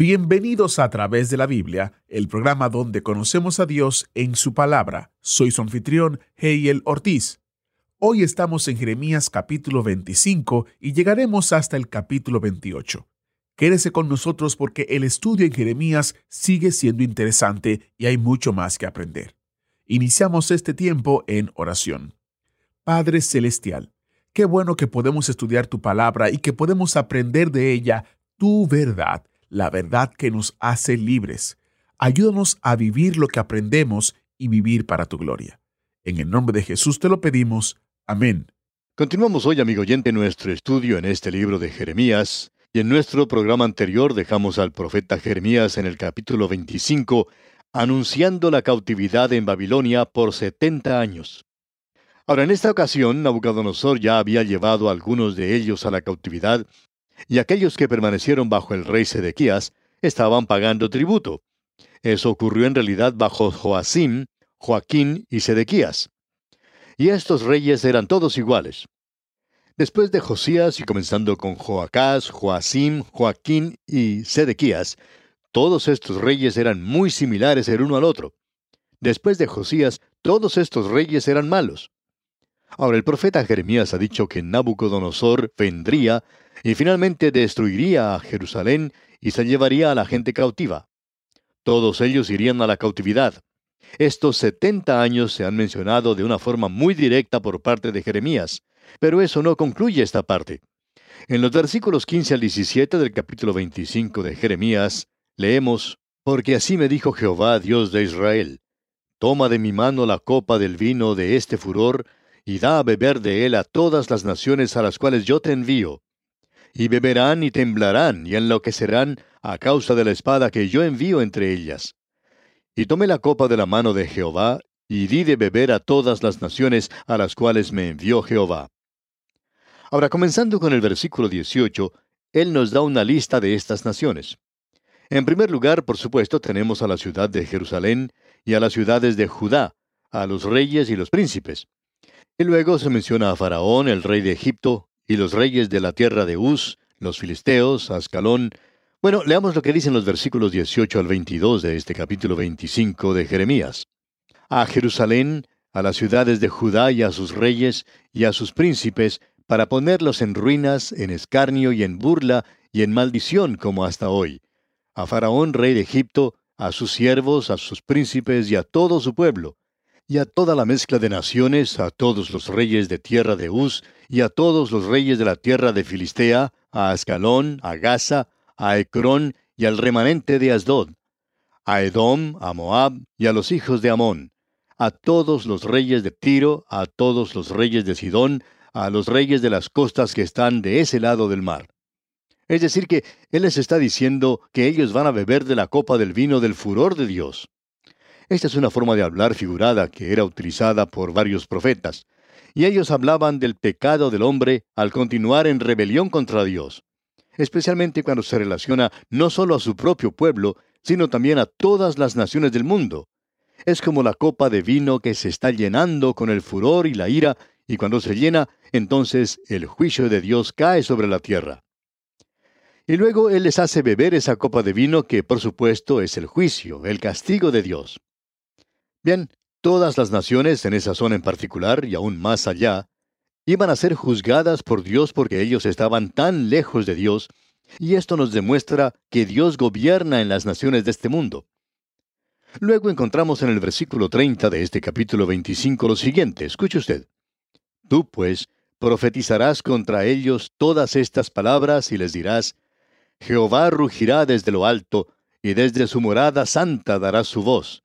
Bienvenidos a través de la Biblia, el programa donde conocemos a Dios en su palabra. Soy su anfitrión, Heiel Ortiz. Hoy estamos en Jeremías capítulo 25 y llegaremos hasta el capítulo 28. Quédese con nosotros porque el estudio en Jeremías sigue siendo interesante y hay mucho más que aprender. Iniciamos este tiempo en oración. Padre Celestial, qué bueno que podemos estudiar tu palabra y que podemos aprender de ella tu verdad, la verdad que nos hace libres. Ayúdanos a vivir lo que aprendemos y vivir para tu gloria. En el nombre de Jesús te lo pedimos. Amén. Continuamos hoy, amigo oyente, nuestro estudio en este libro de Jeremías, y en nuestro programa anterior dejamos al profeta Jeremías en el capítulo 25, anunciando la cautividad en Babilonia por 70 años. Ahora, en esta ocasión, Nabucodonosor ya había llevado a algunos de ellos a la cautividad, y aquellos que permanecieron bajo el rey Sedequías estaban pagando tributo. Eso ocurrió en realidad bajo Joacim, Joaquín y Sedequías. Y estos reyes eran todos iguales. Después de Josías y comenzando con Joacás, Joacim, Joaquín y Sedequías, todos estos reyes eran muy similares el uno al otro. Después de Josías, todos estos reyes eran malos. Ahora el profeta Jeremías ha dicho que Nabucodonosor vendría y finalmente destruiría a Jerusalén y se llevaría a la gente cautiva. Todos ellos irían a la cautividad. Estos setenta años se han mencionado de una forma muy directa por parte de Jeremías, pero eso no concluye esta parte. En los versículos 15 al 17 del capítulo 25 de Jeremías, leemos, Porque así me dijo Jehová, Dios de Israel, Toma de mi mano la copa del vino de este furor, y da a beber de él a todas las naciones a las cuales yo te envío. Y beberán y temblarán y enloquecerán a causa de la espada que yo envío entre ellas. Y tomé la copa de la mano de Jehová, y di de beber a todas las naciones a las cuales me envió Jehová. Ahora, comenzando con el versículo 18, Él nos da una lista de estas naciones. En primer lugar, por supuesto, tenemos a la ciudad de Jerusalén y a las ciudades de Judá, a los reyes y los príncipes. Y luego se menciona a Faraón, el rey de Egipto, y los reyes de la tierra de Uz, los filisteos, Ascalón. Bueno, leamos lo que dicen los versículos 18 al 22 de este capítulo 25 de Jeremías. A Jerusalén, a las ciudades de Judá y a sus reyes y a sus príncipes, para ponerlos en ruinas, en escarnio y en burla y en maldición como hasta hoy. A Faraón, rey de Egipto, a sus siervos, a sus príncipes y a todo su pueblo, y a toda la mezcla de naciones, a todos los reyes de tierra de Uz, y a todos los reyes de la tierra de Filistea, a Ascalón, a Gaza, a Ecrón y al remanente de Asdod, a Edom, a Moab y a los hijos de Amón, a todos los reyes de Tiro, a todos los reyes de Sidón, a los reyes de las costas que están de ese lado del mar. Es decir, que Él les está diciendo que ellos van a beber de la copa del vino del furor de Dios. Esta es una forma de hablar figurada que era utilizada por varios profetas, y ellos hablaban del pecado del hombre al continuar en rebelión contra Dios, especialmente cuando se relaciona no solo a su propio pueblo, sino también a todas las naciones del mundo. Es como la copa de vino que se está llenando con el furor y la ira y cuando se llena, entonces el juicio de Dios cae sobre la tierra. Y luego Él les hace beber esa copa de vino que por supuesto es el juicio, el castigo de Dios. Bien, todas las naciones en esa zona en particular y aún más allá, iban a ser juzgadas por Dios porque ellos estaban tan lejos de Dios, y esto nos demuestra que Dios gobierna en las naciones de este mundo. Luego encontramos en el versículo 30 de este capítulo 25 lo siguiente, escuche usted. Tú, pues, profetizarás contra ellos todas estas palabras y les dirás, Jehová rugirá desde lo alto, y desde su morada santa dará su voz.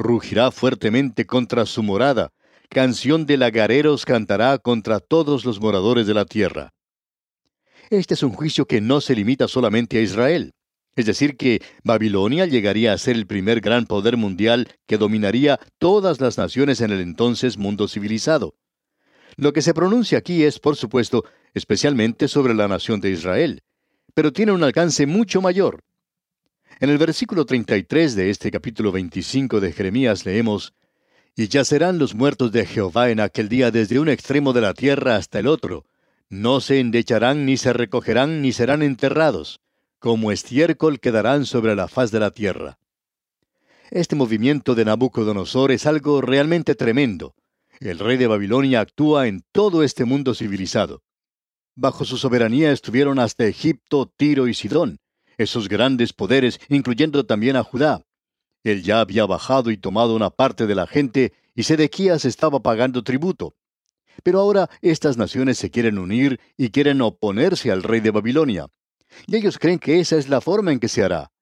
Rugirá fuertemente contra su morada, canción de lagareros cantará contra todos los moradores de la tierra. Este es un juicio que no se limita solamente a Israel. Es decir, que Babilonia llegaría a ser el primer gran poder mundial que dominaría todas las naciones en el entonces mundo civilizado. Lo que se pronuncia aquí es, por supuesto, especialmente sobre la nación de Israel, pero tiene un alcance mucho mayor. En el versículo 33 de este capítulo 25 de Jeremías leemos, Y yacerán los muertos de Jehová en aquel día desde un extremo de la tierra hasta el otro. No se endecharán, ni se recogerán, ni serán enterrados como estiércol quedarán sobre la faz de la tierra. Este movimiento de Nabucodonosor es algo realmente tremendo. El rey de Babilonia actúa en todo este mundo civilizado. Bajo su soberanía estuvieron hasta Egipto, Tiro y Sidón, esos grandes poderes, incluyendo también a Judá. Él ya había bajado y tomado una parte de la gente, y Sedequías estaba pagando tributo. Pero ahora estas naciones se quieren unir y quieren oponerse al rey de Babilonia. Y ellos creen que esa es la forma en que se hará,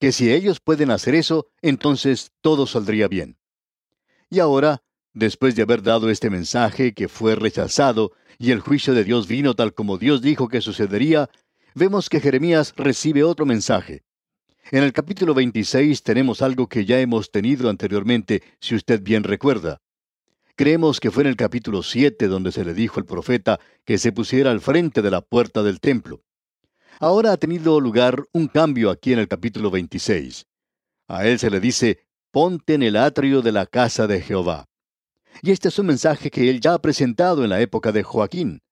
que si ellos pueden hacer eso, entonces todo saldría bien. Y ahora, después de haber dado este mensaje que fue rechazado y el juicio de Dios vino tal como Dios dijo que sucedería, vemos que Jeremías recibe otro mensaje. En el capítulo 26 tenemos algo que ya hemos tenido anteriormente, si usted bien recuerda. Creemos que fue en el capítulo 7 donde se le dijo al profeta que se pusiera al frente de la puerta del templo. Ahora ha tenido lugar un cambio aquí en el capítulo 26. A él se le dice, ponte en el atrio de la casa de Jehová. Y este es un mensaje que él ya ha presentado en la época de Joaquín.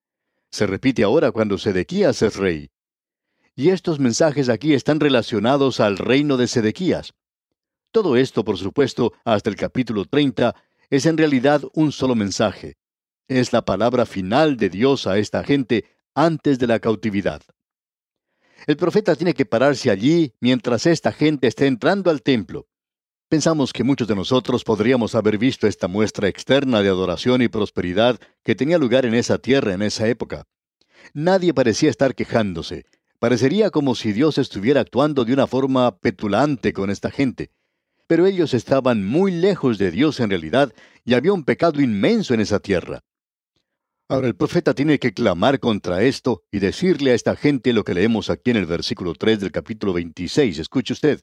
Se repite ahora cuando Sedequías es rey. Y estos mensajes aquí están relacionados al reino de Sedequías. Todo esto, por supuesto, hasta el capítulo 30, es en realidad un solo mensaje. Es la palabra final de Dios a esta gente antes de la cautividad. El profeta tiene que pararse allí mientras esta gente esté entrando al templo. Pensamos que muchos de nosotros podríamos haber visto esta muestra externa de adoración y prosperidad que tenía lugar en esa tierra en esa época. Nadie parecía estar quejándose. Parecería como si Dios estuviera actuando de una forma petulante con esta gente. Pero ellos estaban muy lejos de Dios en realidad y había un pecado inmenso en esa tierra. Ahora el profeta tiene que clamar contra esto y decirle a esta gente lo que leemos aquí en el versículo 3 del capítulo 26. Escuche usted.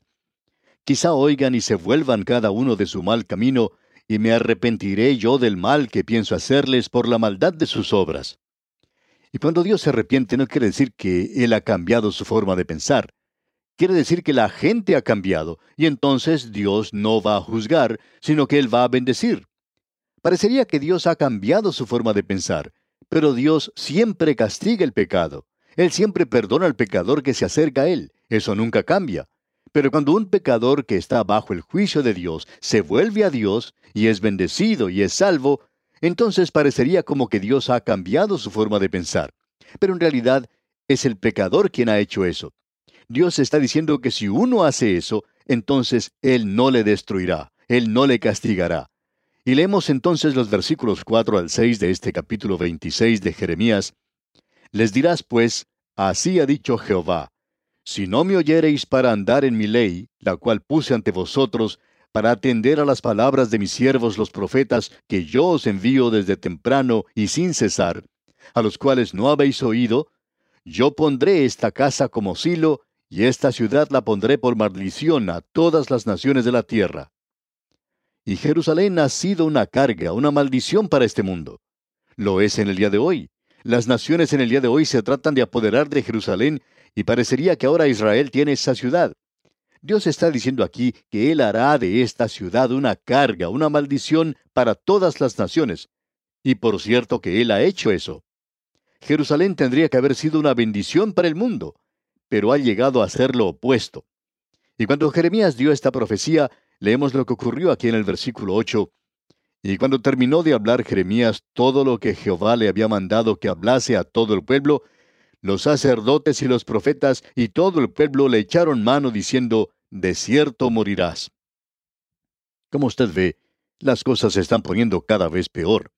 Quizá oigan y se vuelvan cada uno de su mal camino, y me arrepentiré yo del mal que pienso hacerles por la maldad de sus obras. Y cuando Dios se arrepiente no quiere decir que Él ha cambiado su forma de pensar. Quiere decir que la gente ha cambiado, y entonces Dios no va a juzgar, sino que Él va a bendecir. Parecería que Dios ha cambiado su forma de pensar, pero Dios siempre castiga el pecado. Él siempre perdona al pecador que se acerca a Él. Eso nunca cambia. Pero cuando un pecador que está bajo el juicio de Dios se vuelve a Dios y es bendecido y es salvo, entonces parecería como que Dios ha cambiado su forma de pensar. Pero en realidad es el pecador quien ha hecho eso. Dios está diciendo que si uno hace eso, entonces Él no le destruirá, Él no le castigará. Y leemos entonces los versículos 4 al 6 de este capítulo 26 de Jeremías. Les dirás pues, así ha dicho Jehová, si no me oyereis para andar en mi ley, la cual puse ante vosotros, para atender a las palabras de mis siervos los profetas, que yo os envío desde temprano y sin cesar, a los cuales no habéis oído, yo pondré esta casa como silo, y esta ciudad la pondré por maldición a todas las naciones de la tierra. Y Jerusalén ha sido una carga, una maldición para este mundo. Lo es en el día de hoy. Las naciones en el día de hoy se tratan de apoderar de Jerusalén y parecería que ahora Israel tiene esa ciudad. Dios está diciendo aquí que Él hará de esta ciudad una carga, una maldición para todas las naciones. Y por cierto que Él ha hecho eso. Jerusalén tendría que haber sido una bendición para el mundo, pero ha llegado a ser lo opuesto. Y cuando Jeremías dio esta profecía, Leemos lo que ocurrió aquí en el versículo 8. Y cuando terminó de hablar Jeremías todo lo que Jehová le había mandado que hablase a todo el pueblo, los sacerdotes y los profetas y todo el pueblo le echaron mano diciendo, De cierto morirás. Como usted ve, las cosas se están poniendo cada vez peor.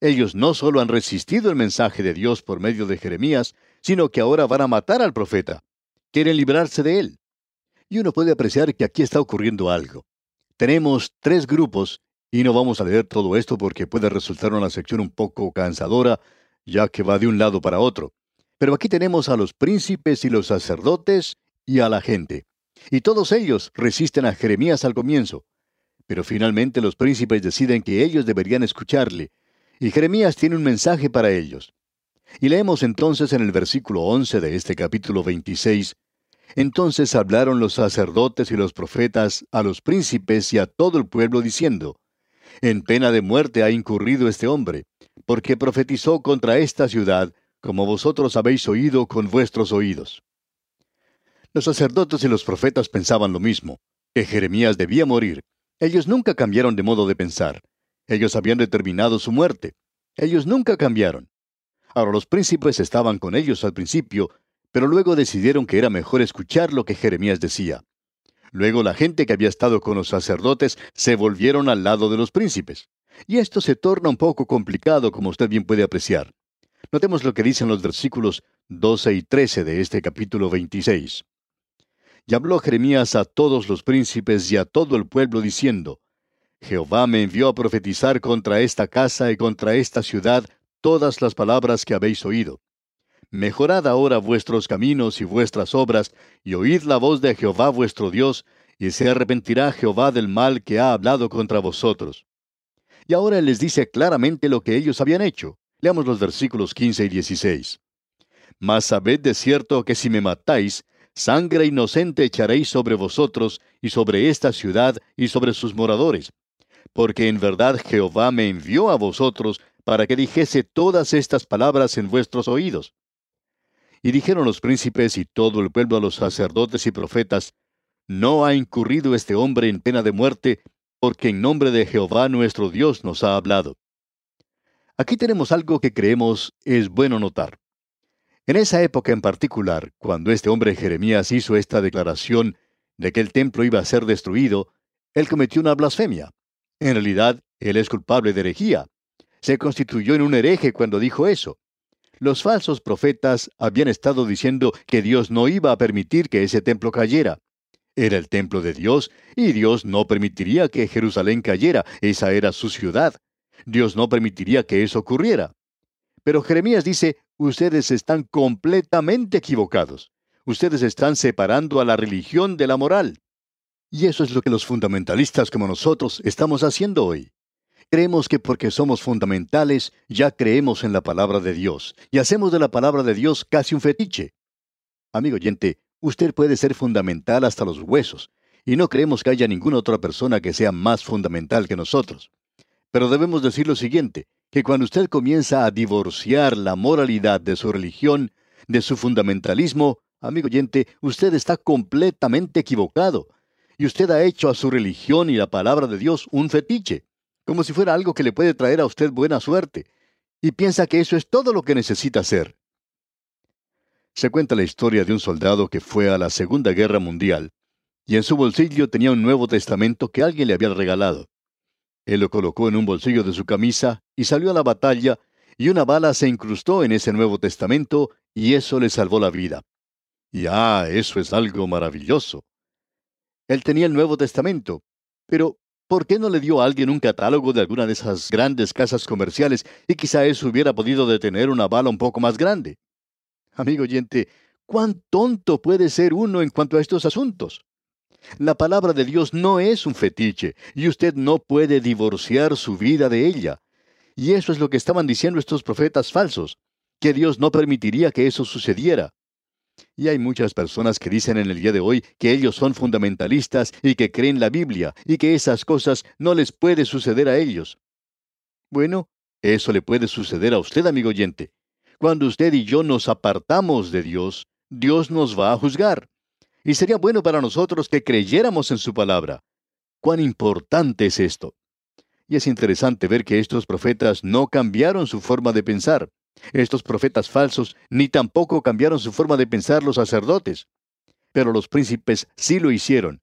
Ellos no solo han resistido el mensaje de Dios por medio de Jeremías, sino que ahora van a matar al profeta. Quieren librarse de él. Y uno puede apreciar que aquí está ocurriendo algo. Tenemos tres grupos, y no vamos a leer todo esto porque puede resultar una sección un poco cansadora, ya que va de un lado para otro. Pero aquí tenemos a los príncipes y los sacerdotes y a la gente. Y todos ellos resisten a Jeremías al comienzo. Pero finalmente los príncipes deciden que ellos deberían escucharle, y Jeremías tiene un mensaje para ellos. Y leemos entonces en el versículo 11 de este capítulo 26, Entonces hablaron los sacerdotes y los profetas a los príncipes y a todo el pueblo diciendo, En pena de muerte ha incurrido este hombre, porque profetizó contra esta ciudad, como vosotros habéis oído con vuestros oídos. Los sacerdotes y los profetas pensaban lo mismo, que Jeremías debía morir, ellos nunca cambiaron de modo de pensar. Ellos habían determinado su muerte. Ellos nunca cambiaron. Ahora los príncipes estaban con ellos al principio, pero luego decidieron que era mejor escuchar lo que Jeremías decía. Luego la gente que había estado con los sacerdotes se volvieron al lado de los príncipes. Y esto se torna un poco complicado, como usted bien puede apreciar. Notemos lo que dicen los versículos 12 y 13 de este capítulo 26. Y habló Jeremías a todos los príncipes y a todo el pueblo diciendo, Jehová me envió a profetizar contra esta casa y contra esta ciudad todas las palabras que habéis oído. Mejorad ahora vuestros caminos y vuestras obras, y oíd la voz de Jehová vuestro Dios, y se arrepentirá Jehová del mal que ha hablado contra vosotros. Y ahora les dice claramente lo que ellos habían hecho. Leamos los versículos 15 y 16. Mas sabed de cierto que si me matáis, sangre inocente echaréis sobre vosotros y sobre esta ciudad y sobre sus moradores. Porque en verdad Jehová me envió a vosotros para que dijese todas estas palabras en vuestros oídos. Y dijeron los príncipes y todo el pueblo a los sacerdotes y profetas, No ha incurrido este hombre en pena de muerte, porque en nombre de Jehová nuestro Dios nos ha hablado. Aquí tenemos algo que creemos es bueno notar. En esa época en particular, cuando este hombre Jeremías hizo esta declaración de que el templo iba a ser destruido, él cometió una blasfemia. En realidad, él es culpable de herejía. Se constituyó en un hereje cuando dijo eso. Los falsos profetas habían estado diciendo que Dios no iba a permitir que ese templo cayera. Era el templo de Dios y Dios no permitiría que Jerusalén cayera, esa era su ciudad. Dios no permitiría que eso ocurriera. Pero Jeremías dice, ustedes están completamente equivocados. Ustedes están separando a la religión de la moral. Y eso es lo que los fundamentalistas como nosotros estamos haciendo hoy. Creemos que porque somos fundamentales ya creemos en la palabra de Dios y hacemos de la palabra de Dios casi un fetiche. Amigo oyente, usted puede ser fundamental hasta los huesos, y no creemos que haya ninguna otra persona que sea más fundamental que nosotros. Pero debemos decir lo siguiente, que cuando usted comienza a divorciar la moralidad de su religión, de su fundamentalismo, amigo oyente, usted está completamente equivocado. Y usted ha hecho a su religión y la palabra de Dios un fetiche, como si fuera algo que le puede traer a usted buena suerte, y piensa que eso es todo lo que necesita hacer. Se cuenta la historia de un soldado que fue a la Segunda Guerra Mundial, y en su bolsillo tenía un Nuevo Testamento que alguien le había regalado. Él lo colocó en un bolsillo de su camisa y salió a la batalla, y una bala se incrustó en ese Nuevo Testamento, y eso le salvó la vida. Y ah, eso es algo maravilloso. Él tenía el Nuevo Testamento, pero ¿por qué no le dio a alguien un catálogo de alguna de esas grandes casas comerciales y quizá eso hubiera podido detener una bala un poco más grande? Amigo oyente, ¿cuán tonto puede ser uno en cuanto a estos asuntos? La palabra de Dios no es un fetiche, y usted no puede divorciar su vida de ella. Y eso es lo que estaban diciendo estos profetas falsos, que Dios no permitiría que eso sucediera. Y hay muchas personas que dicen en el día de hoy que ellos son fundamentalistas y que creen la Biblia y que esas cosas no les puede suceder a ellos. Bueno, eso le puede suceder a usted, amigo oyente. Cuando usted y yo nos apartamos de Dios, Dios nos va a juzgar. Y sería bueno para nosotros que creyéramos en su palabra. ¿Cuán importante es esto? Y es interesante ver que estos profetas no cambiaron su forma de pensar. Estos profetas falsos ni tampoco cambiaron su forma de pensar los sacerdotes. Pero los príncipes sí lo hicieron.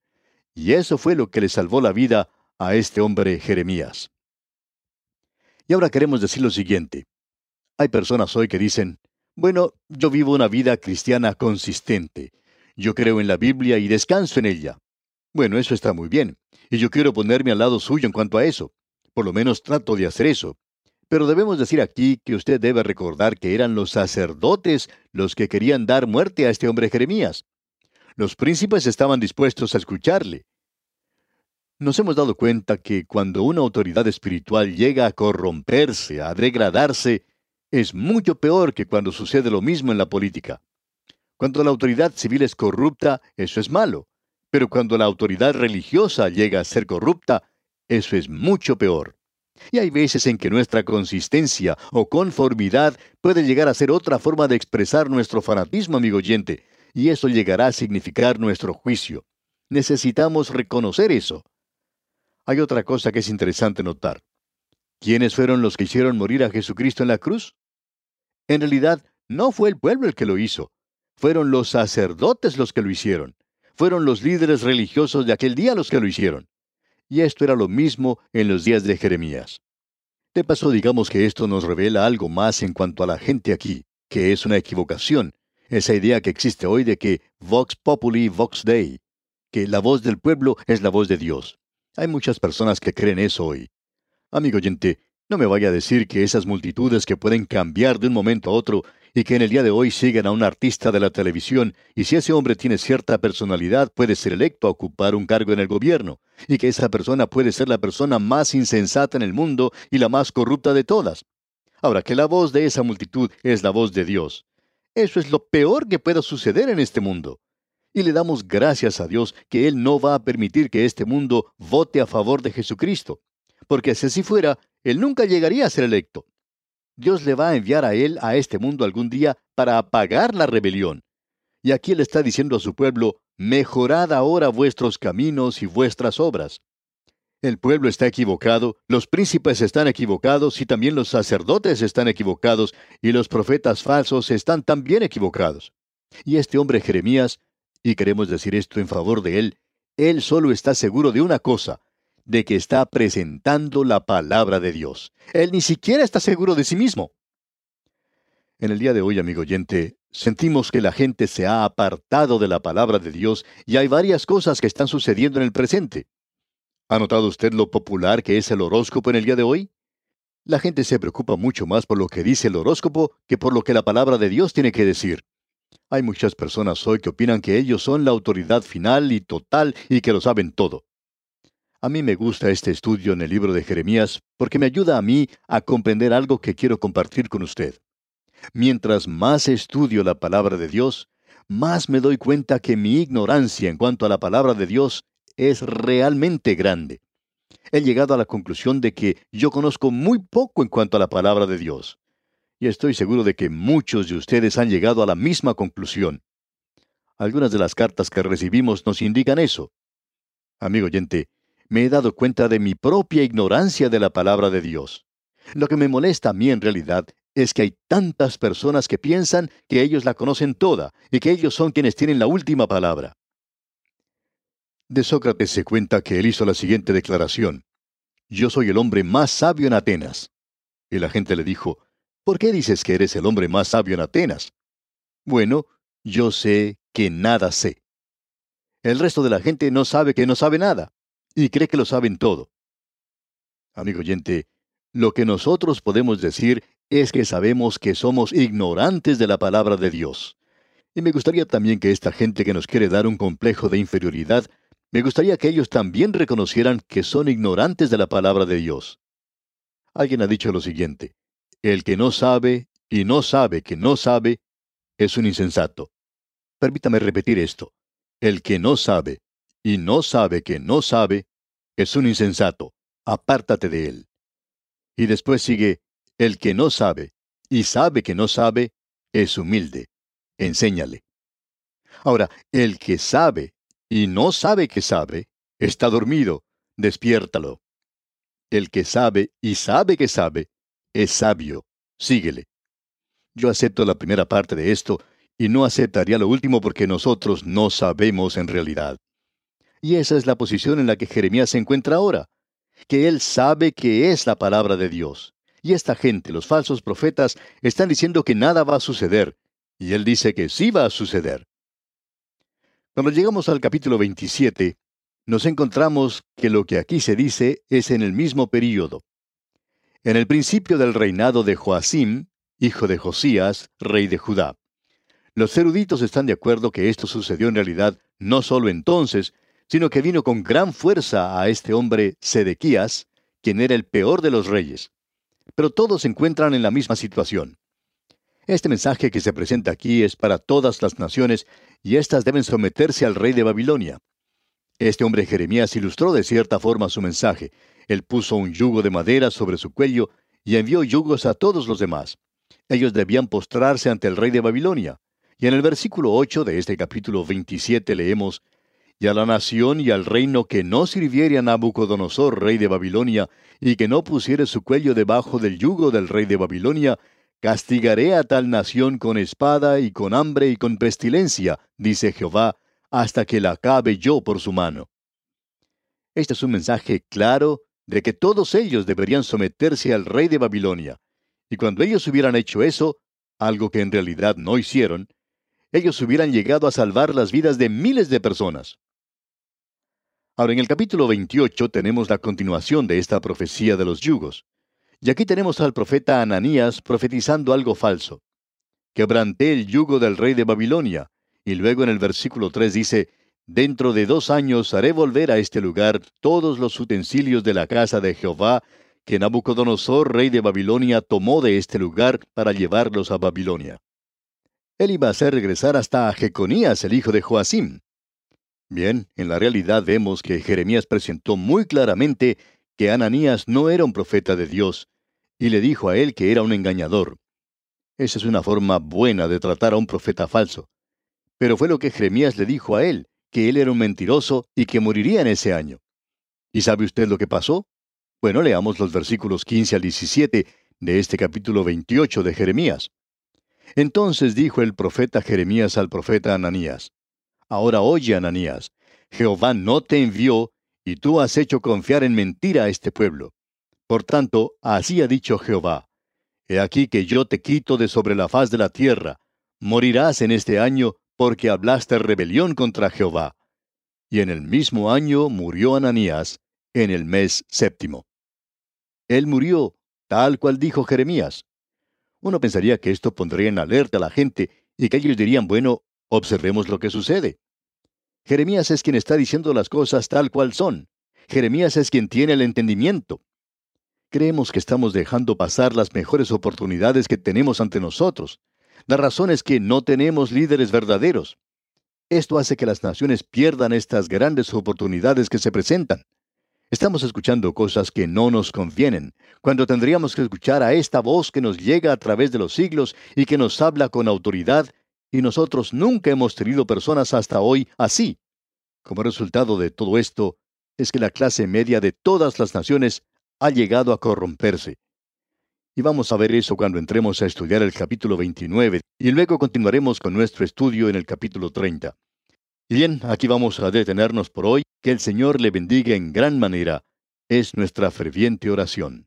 Y eso fue lo que le salvó la vida a este hombre Jeremías. Y ahora queremos decir lo siguiente. Hay personas hoy que dicen, bueno, yo vivo una vida cristiana consistente. Yo creo en la Biblia y descanso en ella. Bueno, eso está muy bien, y yo quiero ponerme al lado suyo en cuanto a eso. Por lo menos trato de hacer eso. Pero debemos decir aquí que usted debe recordar que eran los sacerdotes los que querían dar muerte a este hombre Jeremías. Los príncipes estaban dispuestos a escucharle. Nos hemos dado cuenta que cuando una autoridad espiritual llega a corromperse, a degradarse, es mucho peor que cuando sucede lo mismo en la política. Cuando la autoridad civil es corrupta, eso es malo. Pero cuando la autoridad religiosa llega a ser corrupta, eso es mucho peor. Y hay veces en que nuestra consistencia o conformidad puede llegar a ser otra forma de expresar nuestro fanatismo, amigo oyente, y eso llegará a significar nuestro juicio. Necesitamos reconocer eso. Hay otra cosa que es interesante notar. ¿Quiénes fueron los que hicieron morir a Jesucristo en la cruz? En realidad, no fue el pueblo el que lo hizo. Fueron los sacerdotes los que lo hicieron. Fueron los líderes religiosos de aquel día los que lo hicieron. Y esto era lo mismo en los días de Jeremías. De paso, digamos que esto nos revela algo más en cuanto a la gente aquí, que es una equivocación, esa idea que existe hoy de que Vox Populi, Vox Dei, que la voz del pueblo es la voz de Dios. Hay muchas personas que creen eso hoy. Amigo oyente, no me vaya a decir que esas multitudes que pueden cambiar de un momento a otro y que en el día de hoy siguen a un artista de la televisión, y si ese hombre tiene cierta personalidad puede ser electo a ocupar un cargo en el gobierno, y que esa persona puede ser la persona más insensata en el mundo y la más corrupta de todas. Ahora, que la voz de esa multitud es la voz de Dios. Eso es lo peor que pueda suceder en este mundo. Y le damos gracias a Dios que Él no va a permitir que este mundo vote a favor de Jesucristo, porque si así fuera, Él nunca llegaría a ser electo. Dios le va a enviar a él a este mundo algún día para apagar la rebelión. Y aquí él está diciendo a su pueblo, mejorad ahora vuestros caminos y vuestras obras. El pueblo está equivocado, los príncipes están equivocados y también los sacerdotes están equivocados y los profetas falsos están también equivocados. Y este hombre Jeremías, y queremos decir esto en favor de él, él solo está seguro de una cosa, de que está presentando la palabra de Dios. Él ni siquiera está seguro de sí mismo. En el día de hoy, amigo oyente, sentimos que la gente se ha apartado de la palabra de Dios y hay varias cosas que están sucediendo en el presente. ¿Ha notado usted lo popular que es el horóscopo en el día de hoy? La gente se preocupa mucho más por lo que dice el horóscopo que por lo que la palabra de Dios tiene que decir. Hay muchas personas hoy que opinan que ellos son la autoridad final y total y que lo saben todo. A mí me gusta este estudio en el libro de Jeremías porque me ayuda a mí a comprender algo que quiero compartir con usted. Mientras más estudio la palabra de Dios, más me doy cuenta que mi ignorancia en cuanto a la palabra de Dios es realmente grande. He llegado a la conclusión de que yo conozco muy poco en cuanto a la palabra de Dios. Y estoy seguro de que muchos de ustedes han llegado a la misma conclusión. Algunas de las cartas que recibimos nos indican eso. Amigo oyente, me he dado cuenta de mi propia ignorancia de la palabra de Dios. Lo que me molesta a mí en realidad es que hay tantas personas que piensan que ellos la conocen toda y que ellos son quienes tienen la última palabra. De Sócrates se cuenta que él hizo la siguiente declaración. Yo soy el hombre más sabio en Atenas. Y la gente le dijo, ¿por qué dices que eres el hombre más sabio en Atenas? Bueno, yo sé que nada sé. El resto de la gente no sabe que no sabe nada y cree que lo saben todo. Amigo oyente, lo que nosotros podemos decir es que sabemos que somos ignorantes de la palabra de Dios. Y me gustaría también que esta gente que nos quiere dar un complejo de inferioridad, me gustaría que ellos también reconocieran que son ignorantes de la palabra de Dios. Alguien ha dicho lo siguiente, el que no sabe y no sabe que no sabe es un insensato. Permítame repetir esto. El que no sabe y no sabe que no sabe, es un insensato, apártate de él. Y después sigue, el que no sabe y sabe que no sabe, es humilde, enséñale. Ahora, el que sabe y no sabe que sabe, está dormido, despiértalo. El que sabe y sabe que sabe, es sabio, síguele. Yo acepto la primera parte de esto y no aceptaría lo último porque nosotros no sabemos en realidad. Y esa es la posición en la que Jeremías se encuentra ahora, que él sabe que es la palabra de Dios. Y esta gente, los falsos profetas, están diciendo que nada va a suceder, y él dice que sí va a suceder. Cuando llegamos al capítulo 27, nos encontramos que lo que aquí se dice es en el mismo período. En el principio del reinado de Joacim, hijo de Josías, rey de Judá. Los eruditos están de acuerdo que esto sucedió en realidad no solo entonces, sino que vino con gran fuerza a este hombre Sedequías, quien era el peor de los reyes. Pero todos se encuentran en la misma situación. Este mensaje que se presenta aquí es para todas las naciones y éstas deben someterse al rey de Babilonia. Este hombre Jeremías ilustró de cierta forma su mensaje. Él puso un yugo de madera sobre su cuello y envió yugos a todos los demás. Ellos debían postrarse ante el rey de Babilonia. Y en el versículo 8 de este capítulo 27 leemos, Y a la nación y al reino que no sirviere a Nabucodonosor, rey de Babilonia, y que no pusiere su cuello debajo del yugo del rey de Babilonia, castigaré a tal nación con espada y con hambre y con pestilencia, dice Jehová, hasta que la acabe yo por su mano. Este es un mensaje claro de que todos ellos deberían someterse al rey de Babilonia. Y cuando ellos hubieran hecho eso, algo que en realidad no hicieron, ellos hubieran llegado a salvar las vidas de miles de personas. Ahora, en el capítulo 28 tenemos la continuación de esta profecía de los yugos. Y aquí tenemos al profeta Ananías profetizando algo falso. Quebranté el yugo del rey de Babilonia. Y luego en el versículo 3 dice, Dentro de dos años haré volver a este lugar todos los utensilios de la casa de Jehová que Nabucodonosor, rey de Babilonia, tomó de este lugar para llevarlos a Babilonia. Él iba a hacer regresar hasta Jeconías, el hijo de Joacim. Bien, en la realidad vemos que Jeremías presentó muy claramente que Ananías no era un profeta de Dios, y le dijo a él que era un engañador. Esa es una forma buena de tratar a un profeta falso. Pero fue lo que Jeremías le dijo a él, que él era un mentiroso y que moriría en ese año. ¿Y sabe usted lo que pasó? Bueno, leamos los versículos 15 al 17 de este capítulo 28 de Jeremías. Entonces dijo el profeta Jeremías al profeta Ananías, Ahora oye, Ananías, Jehová no te envió, y tú has hecho confiar en mentira a este pueblo. Por tanto, así ha dicho Jehová, He aquí que yo te quito de sobre la faz de la tierra, morirás en este año, porque hablaste rebelión contra Jehová. Y en el mismo año murió Ananías, en el mes séptimo. Él murió, tal cual dijo Jeremías. Uno pensaría que esto pondría en alerta a la gente y que ellos dirían, bueno, observemos lo que sucede. Jeremías es quien está diciendo las cosas tal cual son. Jeremías es quien tiene el entendimiento. Creemos que estamos dejando pasar las mejores oportunidades que tenemos ante nosotros. La razón es que no tenemos líderes verdaderos. Esto hace que las naciones pierdan estas grandes oportunidades que se presentan. Estamos escuchando cosas que no nos convienen, cuando tendríamos que escuchar a esta voz que nos llega a través de los siglos y que nos habla con autoridad, y nosotros nunca hemos tenido personas hasta hoy así. Como resultado de todo esto, es que la clase media de todas las naciones ha llegado a corromperse. Y vamos a ver eso cuando entremos a estudiar el capítulo 29 y luego continuaremos con nuestro estudio en el capítulo 30. Y bien, aquí vamos a detenernos por hoy. Que el Señor le bendiga en gran manera. Es nuestra ferviente oración.